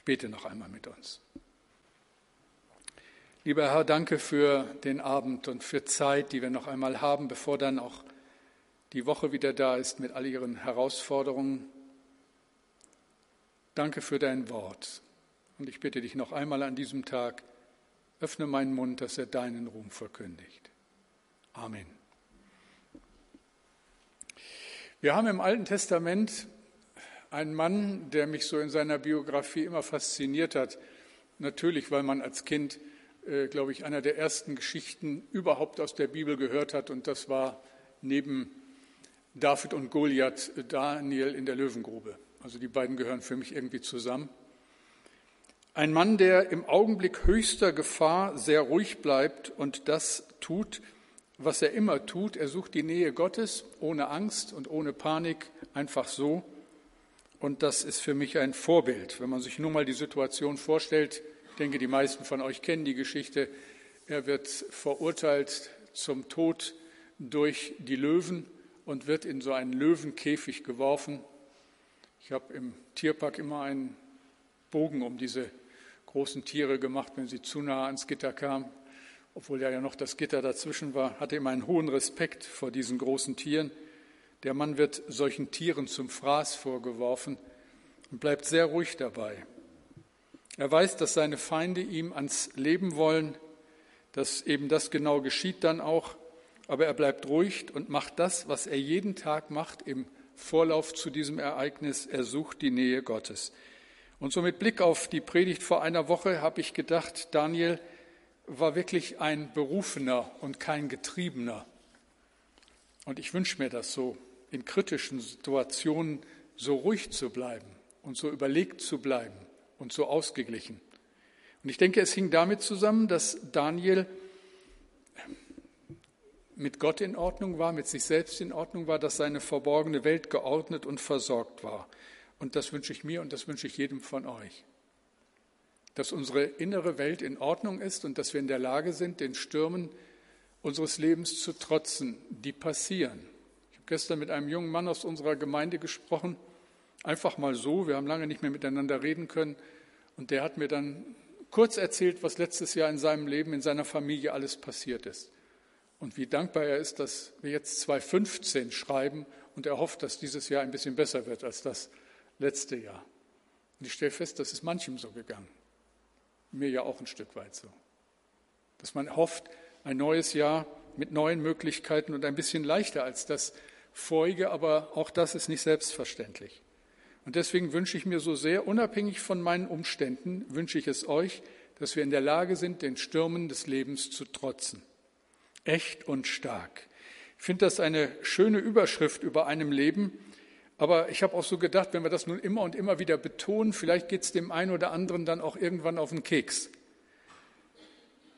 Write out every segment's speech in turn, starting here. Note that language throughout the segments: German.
Ich bete noch einmal mit uns. Lieber Herr, danke für den Abend und für Zeit, die wir noch einmal haben, bevor dann auch die Woche wieder da ist mit all ihren Herausforderungen. Danke für dein Wort. Und ich bitte dich noch einmal an diesem Tag, öffne meinen Mund, dass er deinen Ruhm verkündigt. Amen. Wir haben im Alten Testament einen Mann, der mich so in seiner Biografie immer fasziniert hat. Natürlich, weil man als Kind äh, glaube ich, einer der ersten Geschichten überhaupt aus der Bibel gehört hat. Und das war neben David und Goliath Daniel in der Löwengrube. Also die beiden gehören für mich irgendwie zusammen. Ein Mann, der im Augenblick höchster Gefahr sehr ruhig bleibt und das tut, was er immer tut. Er sucht die Nähe Gottes ohne Angst und ohne Panik, einfach so. Und das ist für mich ein Vorbild. Wenn man sich nur mal die Situation vorstellt, denke, die meisten von euch kennen die Geschichte. Er wird verurteilt zum Tod durch die Löwen und wird in so einen Löwenkäfig geworfen. Ich habe im Tierpark immer einen Bogen um diese großen Tiere gemacht, wenn sie zu nah ans Gitter kamen. Obwohl ja noch das Gitter dazwischen war, hatte immer einen hohen Respekt vor diesen großen Tieren. Der Mann wird solchen Tieren zum Fraß vorgeworfen und bleibt sehr ruhig dabei. Er weiß, dass seine Feinde ihm ans Leben wollen, dass eben das genau geschieht dann auch, aber er bleibt ruhig und macht das, was er jeden Tag macht im Vorlauf zu diesem Ereignis. Er sucht die Nähe Gottes. Und so mit Blick auf die Predigt vor einer Woche habe ich gedacht, Daniel war wirklich ein Berufener und kein Getriebener. Und ich wünsche mir das so, in kritischen Situationen so ruhig zu bleiben und so überlegt zu bleiben und so ausgeglichen. Und ich denke, es hing damit zusammen, dass Daniel mit Gott in Ordnung war, mit sich selbst in Ordnung war, dass seine verborgene Welt geordnet und versorgt war. Und das wünsche ich mir und das wünsche ich jedem von euch. Dass unsere innere Welt in Ordnung ist und dass wir in der Lage sind, den Stürmen unseres Lebens zu trotzen, die passieren. Gestern mit einem jungen Mann aus unserer Gemeinde gesprochen, Einfach mal so, wir haben lange nicht mehr miteinander reden können. Und der hat mir dann kurz erzählt, was letztes Jahr in seinem Leben, in seiner Familie alles passiert ist. Und wie dankbar er ist, dass wir jetzt 2015 schreiben und er hofft, dass dieses Jahr ein bisschen besser wird als das letzte Jahr. Und ich stelle fest, das ist manchem so gegangen. Mir ja auch ein Stück weit so. Dass man hofft, ein neues Jahr mit neuen Möglichkeiten und ein bisschen leichter als das vorige, aber auch das ist nicht selbstverständlich. Und deswegen wünsche ich mir so sehr, unabhängig von meinen Umständen, wünsche ich es euch, dass wir in der Lage sind, den Stürmen des Lebens zu trotzen. Echt und stark. Ich finde das eine schöne Überschrift über einem Leben, aber ich habe auch so gedacht, wenn wir das nun immer und immer wieder betonen, vielleicht geht es dem einen oder anderen dann auch irgendwann auf den Keks.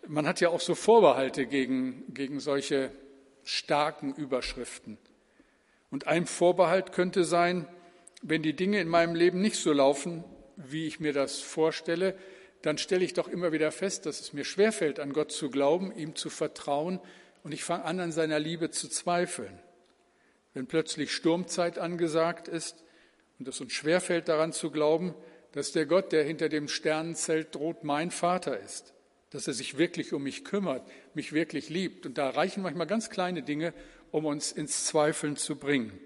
Man hat ja auch so Vorbehalte gegen, gegen solche starken Überschriften. Und ein Vorbehalt könnte sein, wenn die Dinge in meinem Leben nicht so laufen, wie ich mir das vorstelle, dann stelle ich doch immer wieder fest, dass es mir schwerfällt, an Gott zu glauben, ihm zu vertrauen und ich fange an, an seiner Liebe zu zweifeln. Wenn plötzlich Sturmzeit angesagt ist und es uns schwerfällt, daran zu glauben, dass der Gott, der hinter dem Sternenzelt droht, mein Vater ist, dass er sich wirklich um mich kümmert, mich wirklich liebt. Und da reichen manchmal ganz kleine Dinge, um uns ins Zweifeln zu bringen.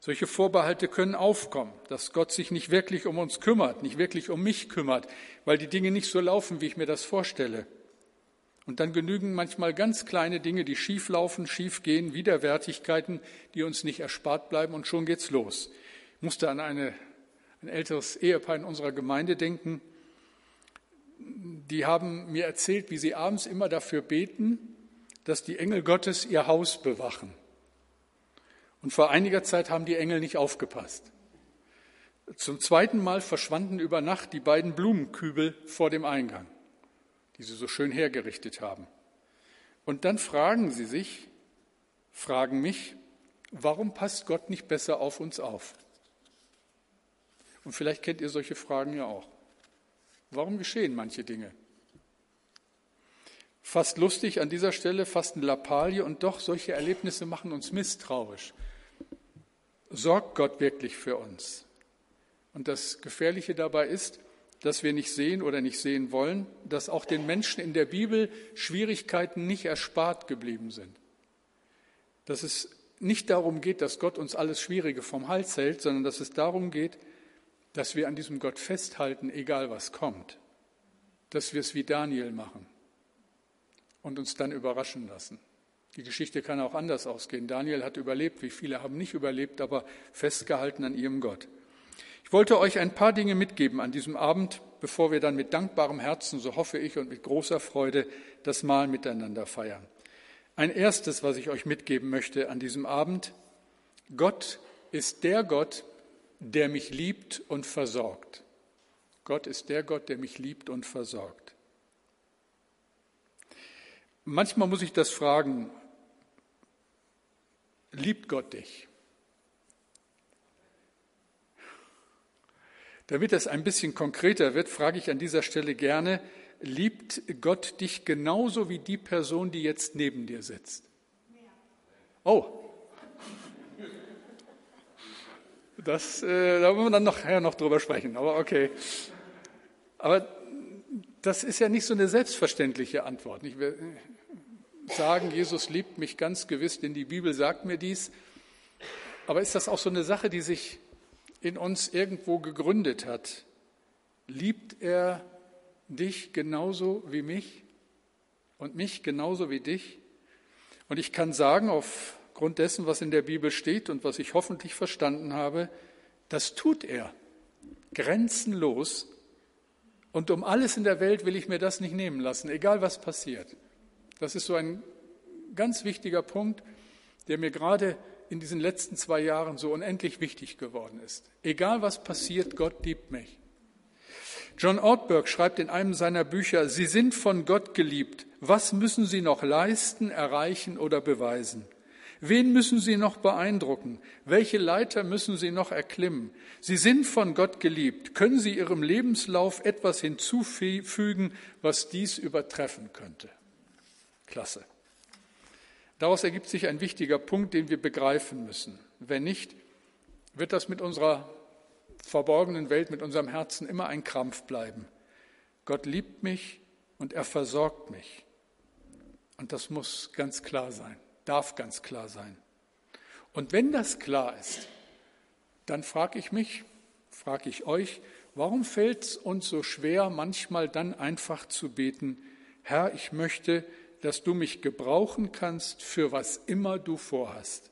Solche Vorbehalte können aufkommen, dass Gott sich nicht wirklich um uns kümmert, nicht wirklich um mich kümmert, weil die Dinge nicht so laufen, wie ich mir das vorstelle. Und dann genügen manchmal ganz kleine Dinge, die schief laufen, schief gehen, Widerwärtigkeiten, die uns nicht erspart bleiben und schon geht's los. Ich musste an eine, ein älteres Ehepaar in unserer Gemeinde denken. Die haben mir erzählt, wie sie abends immer dafür beten, dass die Engel Gottes ihr Haus bewachen. Und vor einiger Zeit haben die Engel nicht aufgepasst. Zum zweiten Mal verschwanden über Nacht die beiden Blumenkübel vor dem Eingang, die sie so schön hergerichtet haben. Und dann fragen sie sich, fragen mich, warum passt Gott nicht besser auf uns auf? Und vielleicht kennt ihr solche Fragen ja auch. Warum geschehen manche Dinge? Fast lustig an dieser Stelle, fast eine Lappalie und doch solche Erlebnisse machen uns misstrauisch sorgt Gott wirklich für uns? Und das Gefährliche dabei ist, das wir nicht sehen oder nicht sehen wollen, dass auch den Menschen in der Bibel Schwierigkeiten nicht erspart geblieben sind. Dass es nicht darum geht, dass Gott uns alles Schwierige vom Hals hält, sondern dass es darum geht, dass wir an diesem Gott festhalten, egal was kommt. Dass wir es wie Daniel machen und uns dann überraschen lassen. Die Geschichte kann auch anders ausgehen. Daniel hat überlebt, wie viele haben nicht überlebt, aber festgehalten an ihrem Gott. Ich wollte euch ein paar Dinge mitgeben an diesem Abend, bevor wir dann mit dankbarem Herzen, so hoffe ich, und mit großer Freude das Mahl miteinander feiern. Ein erstes, was ich euch mitgeben möchte an diesem Abend, Gott ist der Gott, der mich liebt und versorgt. Gott ist der Gott, der mich liebt und versorgt. Manchmal muss ich das fragen, liebt Gott dich? Damit es ein bisschen konkreter wird, frage ich an dieser Stelle gerne, liebt Gott dich genauso wie die Person, die jetzt neben dir sitzt? Oh. Das, äh, da wollen wir dann nachher noch drüber sprechen, aber okay. Aber das ist ja nicht so eine selbstverständliche Antwort. Ich will sagen, Jesus liebt mich ganz gewiss, denn die Bibel sagt mir dies. Aber ist das auch so eine Sache, die sich in uns irgendwo gegründet hat, liebt er dich genauso wie mich und mich genauso wie dich? Und ich kann sagen, aufgrund dessen, was in der Bibel steht und was ich hoffentlich verstanden habe, das tut er grenzenlos. Und um alles in der Welt will ich mir das nicht nehmen lassen, egal was passiert. Das ist so ein ganz wichtiger Punkt, der mir gerade in diesen letzten zwei Jahren so unendlich wichtig geworden ist. Egal was passiert, Gott liebt mich. John Ortberg schreibt in einem seiner Bücher, Sie sind von Gott geliebt. Was müssen Sie noch leisten, erreichen oder beweisen? Wen müssen Sie noch beeindrucken? Welche Leiter müssen Sie noch erklimmen? Sie sind von Gott geliebt. Können Sie Ihrem Lebenslauf etwas hinzufügen, was dies übertreffen könnte? Klasse. Daraus ergibt sich ein wichtiger Punkt, den wir begreifen müssen. Wenn nicht, wird das mit unserer verborgenen Welt, mit unserem Herzen immer ein Krampf bleiben. Gott liebt mich und er versorgt mich. Und das muss ganz klar sein, darf ganz klar sein. Und wenn das klar ist, dann frage ich mich, frage ich euch, warum fällt es uns so schwer, manchmal dann einfach zu beten, Herr, ich möchte, dass du mich gebrauchen kannst für was immer du vorhast.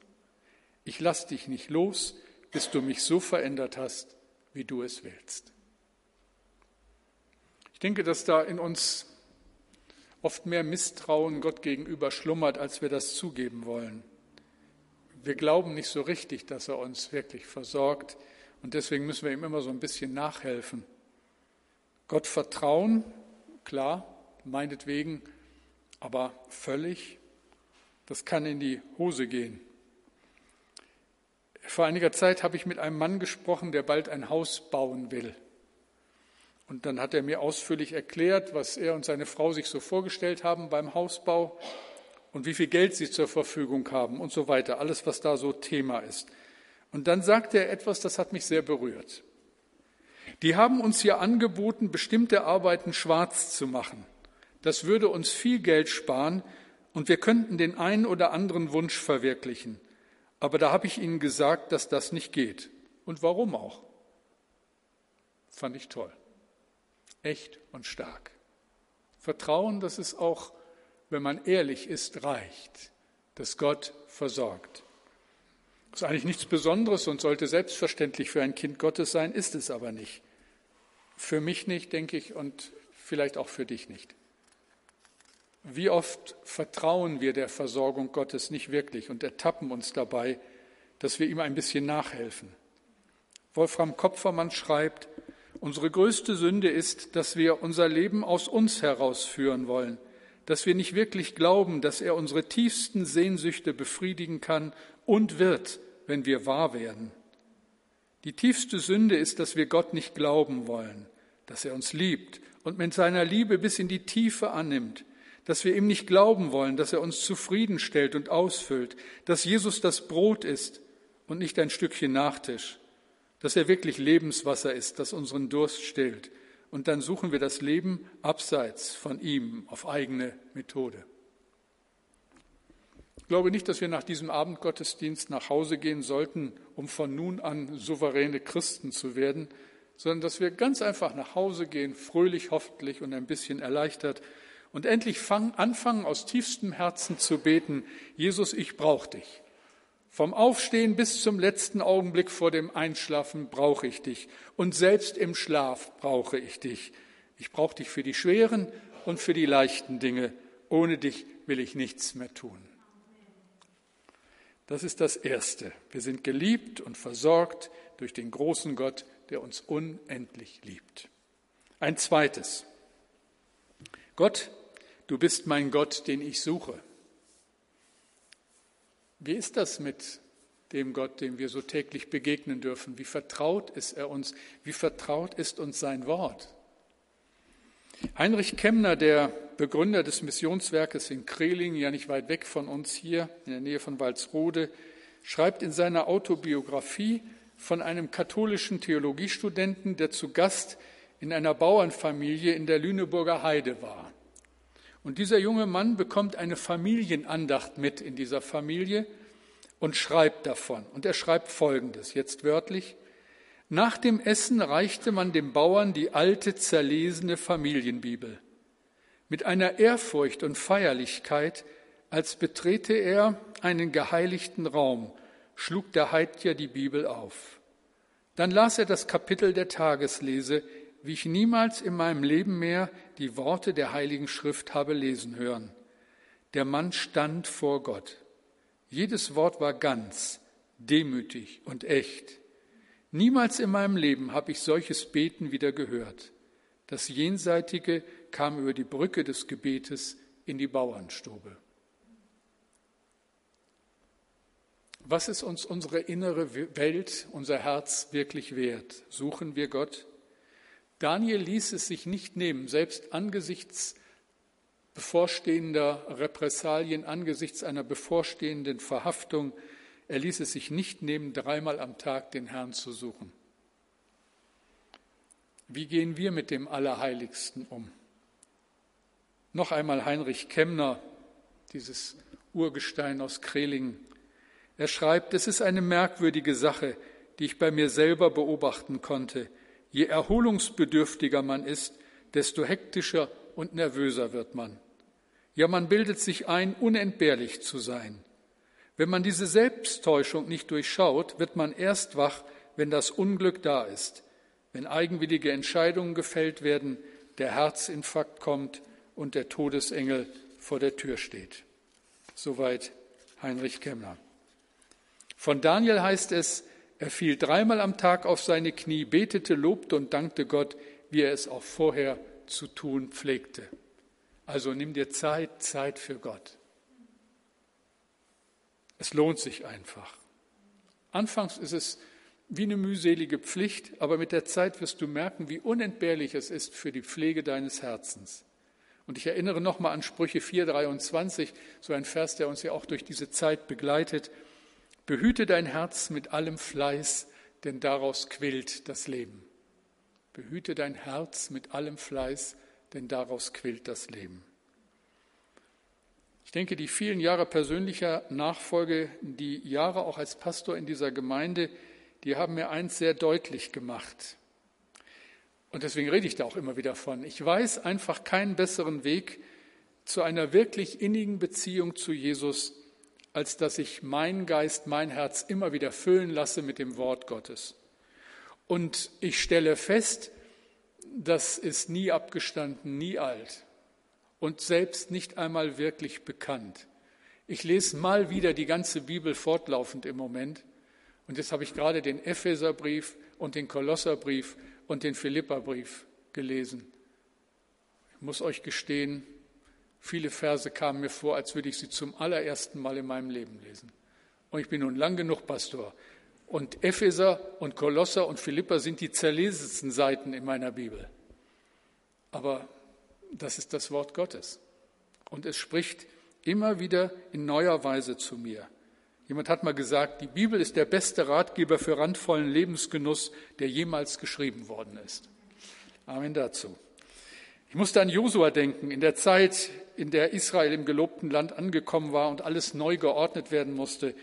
Ich lass dich nicht los, bis du mich so verändert hast, wie du es willst. Ich denke, dass da in uns oft mehr Misstrauen Gott gegenüber schlummert, als wir das zugeben wollen. Wir glauben nicht so richtig, dass er uns wirklich versorgt und deswegen müssen wir ihm immer so ein bisschen nachhelfen. Gott vertrauen, klar, meinetwegen aber völlig, das kann in die Hose gehen. Vor einiger Zeit habe ich mit einem Mann gesprochen, der bald ein Haus bauen will. Und dann hat er mir ausführlich erklärt, was er und seine Frau sich so vorgestellt haben beim Hausbau und wie viel Geld sie zur Verfügung haben und so weiter. Alles, was da so Thema ist. Und dann sagte er etwas, das hat mich sehr berührt. Die haben uns hier angeboten, bestimmte Arbeiten schwarz zu machen. Das würde uns viel Geld sparen und wir könnten den einen oder anderen Wunsch verwirklichen. Aber da habe ich Ihnen gesagt, dass das nicht geht. Und warum auch? Fand ich toll. Echt und stark. Vertrauen, dass es auch, wenn man ehrlich ist, reicht, dass Gott versorgt. Das ist eigentlich nichts Besonderes und sollte selbstverständlich für ein Kind Gottes sein, ist es aber nicht. Für mich nicht, denke ich, und vielleicht auch für dich nicht. Wie oft vertrauen wir der Versorgung Gottes nicht wirklich und ertappen uns dabei, dass wir ihm ein bisschen nachhelfen. Wolfram Kopfermann schreibt, unsere größte Sünde ist, dass wir unser Leben aus uns herausführen wollen, dass wir nicht wirklich glauben, dass er unsere tiefsten Sehnsüchte befriedigen kann und wird, wenn wir wahr werden. Die tiefste Sünde ist, dass wir Gott nicht glauben wollen, dass er uns liebt und mit seiner Liebe bis in die Tiefe annimmt, dass wir ihm nicht glauben wollen, dass er uns zufriedenstellt und ausfüllt, dass Jesus das Brot ist und nicht ein Stückchen Nachtisch, dass er wirklich Lebenswasser ist, das unseren Durst stillt und dann suchen wir das Leben abseits von ihm auf eigene Methode. Ich glaube nicht, dass wir nach diesem Abendgottesdienst nach Hause gehen sollten, um von nun an souveräne Christen zu werden, sondern dass wir ganz einfach nach Hause gehen, fröhlich, hoffentlich und ein bisschen erleichtert und endlich fangen, anfangen, aus tiefstem Herzen zu beten, Jesus, ich brauche dich. Vom Aufstehen bis zum letzten Augenblick vor dem Einschlafen brauche ich dich. Und selbst im Schlaf brauche ich dich. Ich brauche dich für die schweren und für die leichten Dinge. Ohne dich will ich nichts mehr tun. Das ist das Erste. Wir sind geliebt und versorgt durch den großen Gott, der uns unendlich liebt. Ein zweites. Gott, du bist mein Gott, den ich suche. Wie ist das mit dem Gott, dem wir so täglich begegnen dürfen? Wie vertraut ist er uns? Wie vertraut ist uns sein Wort? Heinrich Kemner, der Begründer des Missionswerkes in Kreling, ja nicht weit weg von uns hier in der Nähe von Walsrode, schreibt in seiner Autobiografie von einem katholischen Theologiestudenten, der zu Gast in einer Bauernfamilie in der Lüneburger Heide war. Und dieser junge Mann bekommt eine Familienandacht mit in dieser Familie und schreibt davon. Und er schreibt Folgendes, jetzt wörtlich. Nach dem Essen reichte man dem Bauern die alte, zerlesene Familienbibel. Mit einer Ehrfurcht und Feierlichkeit, als betrete er einen geheiligten Raum, schlug der Heidjer die Bibel auf. Dann las er das Kapitel der Tageslese, wie ich niemals in meinem Leben mehr die Worte der Heiligen Schrift habe lesen hören. Der Mann stand vor Gott. Jedes Wort war ganz, demütig und echt. Niemals in meinem Leben habe ich solches Beten wieder gehört. Das Jenseitige kam über die Brücke des Gebetes in die Bauernstube. Was ist uns unsere innere Welt, unser Herz wirklich wert? Suchen wir Gott? Daniel ließ es sich nicht nehmen, selbst angesichts bevorstehender Repressalien, angesichts einer bevorstehenden Verhaftung, er ließ es sich nicht nehmen, dreimal am Tag den Herrn zu suchen. Wie gehen wir mit dem Allerheiligsten um? Noch einmal Heinrich Kemner, dieses Urgestein aus Krelingen. Er schreibt, es ist eine merkwürdige Sache, die ich bei mir selber beobachten konnte. Je erholungsbedürftiger man ist, desto hektischer und nervöser wird man. Ja, man bildet sich ein, unentbehrlich zu sein. Wenn man diese Selbsttäuschung nicht durchschaut, wird man erst wach, wenn das Unglück da ist, wenn eigenwillige Entscheidungen gefällt werden, der Herzinfarkt kommt und der Todesengel vor der Tür steht. Soweit Heinrich Kemmler. Von Daniel heißt es, er fiel dreimal am Tag auf seine Knie, betete, lobte und dankte Gott, wie er es auch vorher zu tun pflegte. Also nimm dir Zeit, Zeit für Gott. Es lohnt sich einfach. Anfangs ist es wie eine mühselige Pflicht, aber mit der Zeit wirst du merken, wie unentbehrlich es ist für die Pflege deines Herzens. Und ich erinnere nochmal an Sprüche 4,23, so ein Vers, der uns ja auch durch diese Zeit begleitet. Behüte dein Herz mit allem Fleiß, denn daraus quillt das Leben. Behüte dein Herz mit allem Fleiß, denn daraus quillt das Leben. Ich denke, die vielen Jahre persönlicher Nachfolge, die Jahre auch als Pastor in dieser Gemeinde, die haben mir eins sehr deutlich gemacht. Und deswegen rede ich da auch immer wieder von. Ich weiß einfach keinen besseren Weg zu einer wirklich innigen Beziehung zu Jesus, als dass ich meinen Geist, mein Herz immer wieder füllen lasse mit dem Wort Gottes. Und ich stelle fest, das ist nie abgestanden, nie alt und selbst nicht einmal wirklich bekannt. Ich lese mal wieder die ganze Bibel fortlaufend im Moment. Und jetzt habe ich gerade den Epheserbrief und den Kolosserbrief und den Philipperbrief gelesen. Ich muss euch gestehen, Viele Verse kamen mir vor, als würde ich sie zum allerersten Mal in meinem Leben lesen. Und ich bin nun lang genug Pastor. Und Epheser und Kolosser und Philippa sind die zerlesensten Seiten in meiner Bibel. Aber das ist das Wort Gottes. Und es spricht immer wieder in neuer Weise zu mir. Jemand hat mal gesagt, die Bibel ist der beste Ratgeber für randvollen Lebensgenuss, der jemals geschrieben worden ist. Amen dazu. Ich musste an Josua denken, in der Zeit, in der Israel im gelobten Land angekommen war und alles neu geordnet werden musste.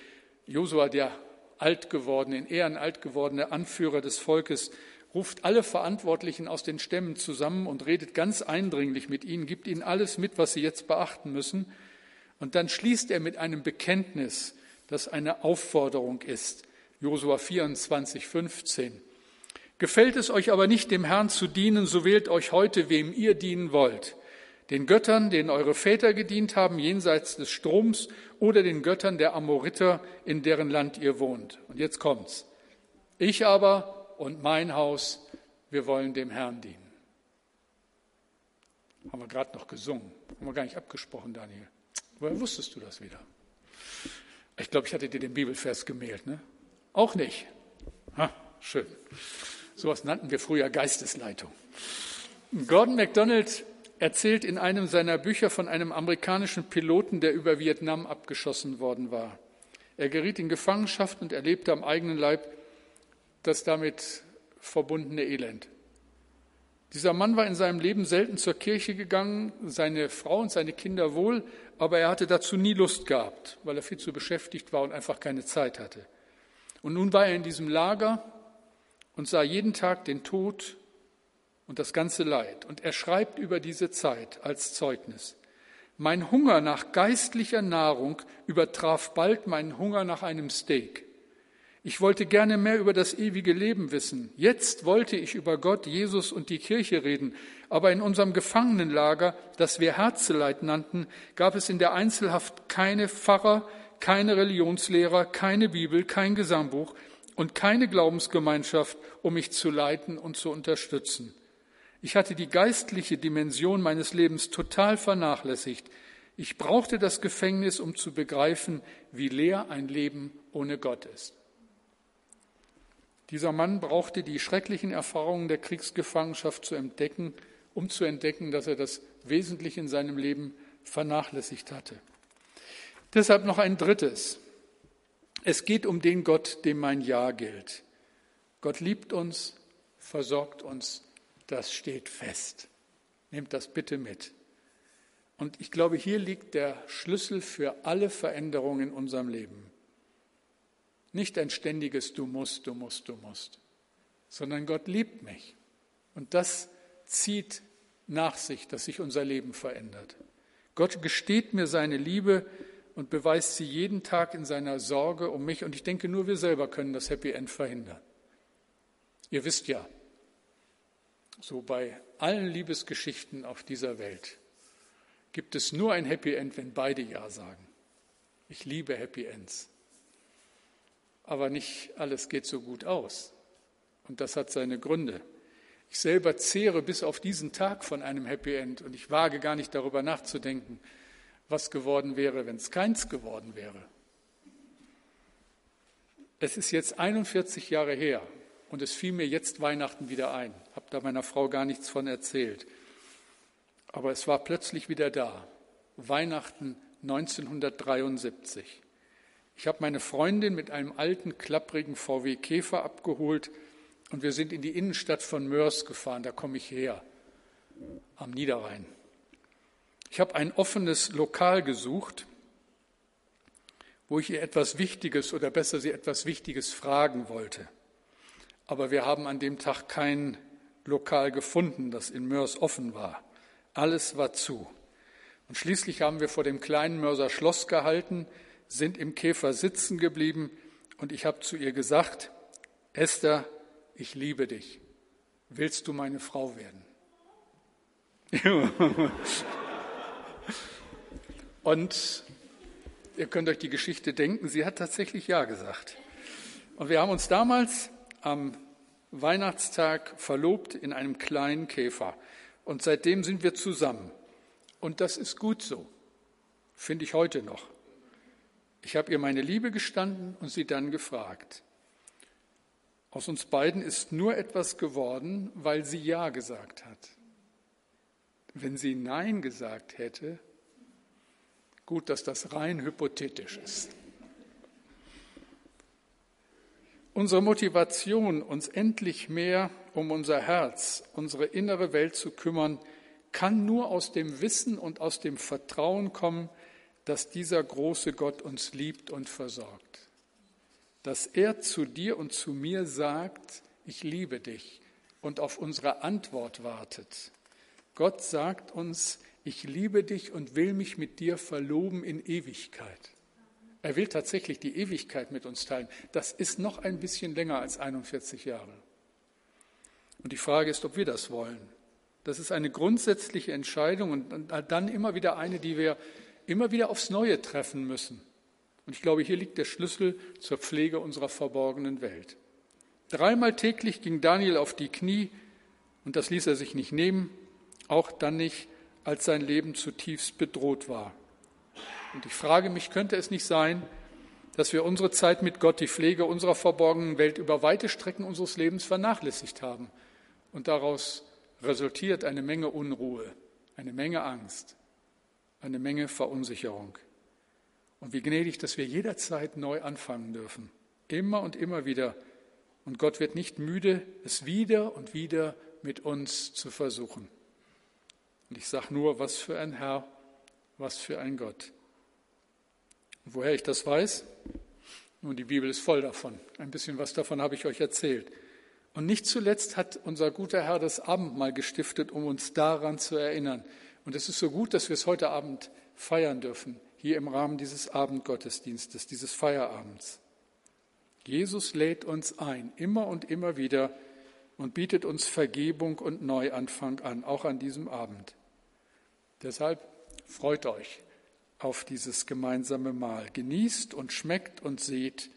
Josua, der alt gewordene, in Ehren alt gewordene Anführer des Volkes, ruft alle Verantwortlichen aus den Stämmen zusammen und redet ganz eindringlich mit ihnen, gibt ihnen alles mit, was sie jetzt beachten müssen. Und dann schließt er mit einem Bekenntnis, das eine Aufforderung ist. Josua 24, 15. Gefällt es euch aber nicht, dem Herrn zu dienen, so wählt euch heute, wem ihr dienen wollt. Den Göttern, denen eure Väter gedient haben, jenseits des Stroms, oder den Göttern der Amoriter, in deren Land ihr wohnt. Und jetzt kommt's. Ich aber und mein Haus, wir wollen dem Herrn dienen. Haben wir gerade noch gesungen. Haben wir gar nicht abgesprochen, Daniel. Woher wusstest du das wieder? Ich glaube, ich hatte dir den Bibelvers gemählt, ne? Auch nicht. Ha, schön. Sowas nannten wir früher Geistesleitung. Gordon MacDonald erzählt in einem seiner Bücher von einem amerikanischen Piloten, der über Vietnam abgeschossen worden war. Er geriet in Gefangenschaft und erlebte am eigenen Leib, das damit verbundene Elend. Dieser Mann war in seinem Leben selten zur Kirche gegangen, seine Frau und seine Kinder wohl, aber er hatte dazu nie Lust gehabt, weil er viel zu beschäftigt war und einfach keine Zeit hatte. Und nun war er in diesem Lager und sah jeden Tag den Tod und das ganze Leid. Und er schreibt über diese Zeit als Zeugnis. Mein Hunger nach geistlicher Nahrung übertraf bald meinen Hunger nach einem Steak. Ich wollte gerne mehr über das ewige Leben wissen. Jetzt wollte ich über Gott, Jesus und die Kirche reden. Aber in unserem Gefangenenlager, das wir Herzeleid nannten, gab es in der Einzelhaft keine Pfarrer, keine Religionslehrer, keine Bibel, kein Gesangbuch und keine Glaubensgemeinschaft, um mich zu leiten und zu unterstützen. Ich hatte die geistliche Dimension meines Lebens total vernachlässigt. Ich brauchte das Gefängnis, um zu begreifen, wie leer ein Leben ohne Gott ist. Dieser Mann brauchte die schrecklichen Erfahrungen der Kriegsgefangenschaft zu entdecken, um zu entdecken, dass er das Wesentliche in seinem Leben vernachlässigt hatte. Deshalb noch ein drittes. Es geht um den Gott, dem mein Ja gilt. Gott liebt uns, versorgt uns, das steht fest. Nehmt das bitte mit. Und ich glaube, hier liegt der Schlüssel für alle Veränderungen in unserem Leben. Nicht ein ständiges Du musst, du musst, du musst, sondern Gott liebt mich. Und das zieht nach sich, dass sich unser Leben verändert. Gott gesteht mir seine Liebe und beweist sie jeden Tag in seiner Sorge um mich. Und ich denke, nur wir selber können das Happy End verhindern. Ihr wisst ja, so bei allen Liebesgeschichten auf dieser Welt gibt es nur ein Happy End, wenn beide Ja sagen. Ich liebe Happy Ends aber nicht alles geht so gut aus. Und das hat seine Gründe. Ich selber zehre bis auf diesen Tag von einem Happy End und ich wage gar nicht darüber nachzudenken, was geworden wäre, wenn es keins geworden wäre. Es ist jetzt 41 Jahre her und es fiel mir jetzt Weihnachten wieder ein. Habe da meiner Frau gar nichts von erzählt. Aber es war plötzlich wieder da. Weihnachten 1973. Ich habe meine Freundin mit einem alten, klapprigen VW Käfer abgeholt und wir sind in die Innenstadt von Mörs gefahren, da komme ich her, am Niederrhein. Ich habe ein offenes Lokal gesucht, wo ich ihr etwas Wichtiges oder besser sie etwas Wichtiges fragen wollte. Aber wir haben an dem Tag kein Lokal gefunden, das in Mörs offen war. Alles war zu. Und schließlich haben wir vor dem kleinen Mörser Schloss gehalten, sind im Käfer sitzen geblieben und ich habe zu ihr gesagt, Esther, ich liebe dich. Willst du meine Frau werden? und ihr könnt euch die Geschichte denken, sie hat tatsächlich Ja gesagt. Und wir haben uns damals am Weihnachtstag verlobt in einem kleinen Käfer. Und seitdem sind wir zusammen. Und das ist gut so, finde ich heute noch. Ich habe ihr meine Liebe gestanden und sie dann gefragt. Aus uns beiden ist nur etwas geworden, weil sie Ja gesagt hat. Wenn sie Nein gesagt hätte, gut, dass das rein hypothetisch ist. Unsere Motivation, uns endlich mehr um unser Herz, unsere innere Welt zu kümmern, kann nur aus dem Wissen und aus dem Vertrauen kommen, dass dieser große Gott uns liebt und versorgt. Dass er zu dir und zu mir sagt, ich liebe dich und auf unsere Antwort wartet. Gott sagt uns, ich liebe dich und will mich mit dir verloben in Ewigkeit. Er will tatsächlich die Ewigkeit mit uns teilen. Das ist noch ein bisschen länger als 41 Jahre. Und die Frage ist, ob wir das wollen. Das ist eine grundsätzliche Entscheidung und dann immer wieder eine, die wir immer wieder aufs Neue treffen müssen. Und ich glaube, hier liegt der Schlüssel zur Pflege unserer verborgenen Welt. Dreimal täglich ging Daniel auf die Knie und das ließ er sich nicht nehmen, auch dann nicht, als sein Leben zutiefst bedroht war. Und ich frage mich, könnte es nicht sein, dass wir unsere Zeit mit Gott, die Pflege unserer verborgenen Welt über weite Strecken unseres Lebens vernachlässigt haben und daraus resultiert eine Menge Unruhe, eine Menge Angst, eine Menge Verunsicherung. Und wie gnädig, dass wir jederzeit neu anfangen dürfen, immer und immer wieder. Und Gott wird nicht müde, es wieder und wieder mit uns zu versuchen. Und ich sage nur, was für ein Herr, was für ein Gott. Und woher ich das weiß? Nun, die Bibel ist voll davon. Ein bisschen was davon habe ich euch erzählt. Und nicht zuletzt hat unser guter Herr das Abendmahl gestiftet, um uns daran zu erinnern. Und es ist so gut, dass wir es heute Abend feiern dürfen, hier im Rahmen dieses Abendgottesdienstes, dieses Feierabends. Jesus lädt uns ein, immer und immer wieder, und bietet uns Vergebung und Neuanfang an, auch an diesem Abend. Deshalb freut euch auf dieses gemeinsame Mahl. Genießt und schmeckt und seht,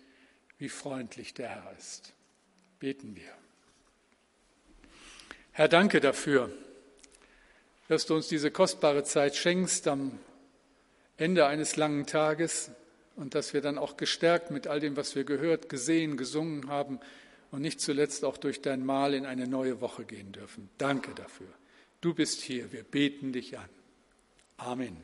wie freundlich der Herr ist. Beten wir. Herr, danke dafür, dass du uns diese kostbare Zeit schenkst am Ende eines langen Tages und dass wir dann auch gestärkt mit all dem, was wir gehört, gesehen, gesungen haben und nicht zuletzt auch durch dein Mahl in eine neue Woche gehen dürfen. Danke dafür. Du bist hier, wir beten dich an. Amen.